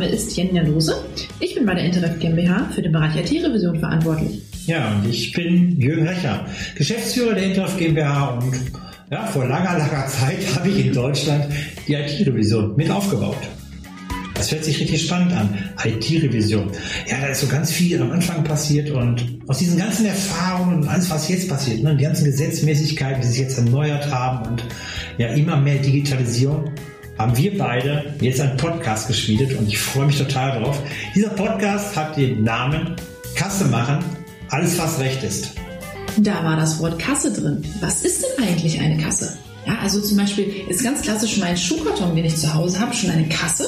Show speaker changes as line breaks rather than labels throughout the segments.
Name ist Jenja Lose. Ich bin bei der Interref GmbH für den Bereich IT-Revision verantwortlich.
Ja, und ich bin Jürgen Recher, Geschäftsführer der Interref GmbH und ja, vor langer, langer Zeit habe ich in Deutschland die IT-Revision mit aufgebaut. Das hört sich richtig spannend an. IT-Revision. Ja, da ist so ganz viel am Anfang passiert und aus diesen ganzen Erfahrungen und alles, was jetzt passiert, ne, die ganzen Gesetzmäßigkeiten, die sich jetzt erneuert haben und ja, immer mehr Digitalisierung, haben wir beide jetzt einen Podcast geschmiedet und ich freue mich total drauf. Dieser Podcast hat den Namen Kasse machen, alles was recht ist.
Da war das Wort Kasse drin. Was ist denn eigentlich eine Kasse? Ja, also zum Beispiel ist ganz klassisch mein Schuhkarton, den ich zu Hause habe, schon eine Kasse.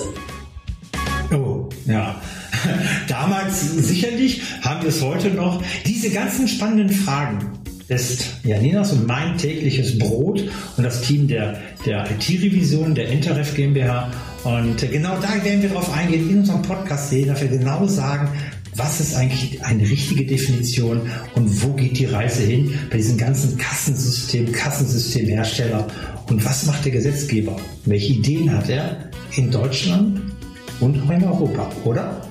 Oh, ja. Damals sicherlich haben wir es heute noch. Diese ganzen spannenden Fragen ist Janinas und mein tägliches Brot und das Team der, der IT-Revision der Interref GmbH. Und genau da werden wir darauf eingehen in unserem Podcast, dass wir genau sagen, was ist eigentlich eine richtige Definition und wo geht die Reise hin bei diesem ganzen Kassensystem, Kassensystemhersteller und was macht der Gesetzgeber? Welche Ideen hat er in Deutschland und auch in Europa, oder?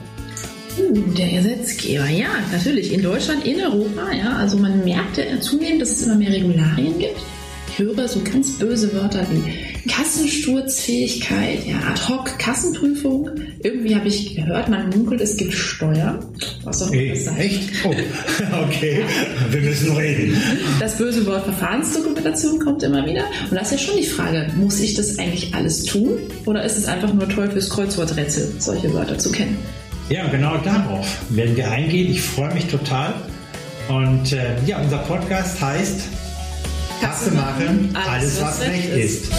Uh, der Gesetzgeber, ja, natürlich. In Deutschland, in Europa, ja. Also man merkt ja zunehmend, dass es immer mehr Regularien gibt. Ich höre so ganz böse Wörter wie Kassensturzfähigkeit, ja, Ad-Hoc-Kassenprüfung. Irgendwie habe ich gehört, man munkelt, es gibt Steuern.
Was auch immer das sein. Echt? Oh, okay. Wir müssen reden.
Das böse Wort Verfahrensdokumentation kommt immer wieder. Und da ist ja schon die Frage, muss ich das eigentlich alles tun? Oder ist es einfach nur toll fürs Kreuzworträtsel, solche Wörter zu kennen?
Ja, genau darauf werden wir eingehen. Ich freue mich total. Und äh, ja, unser Podcast heißt Kasse machen, alles, was recht ist.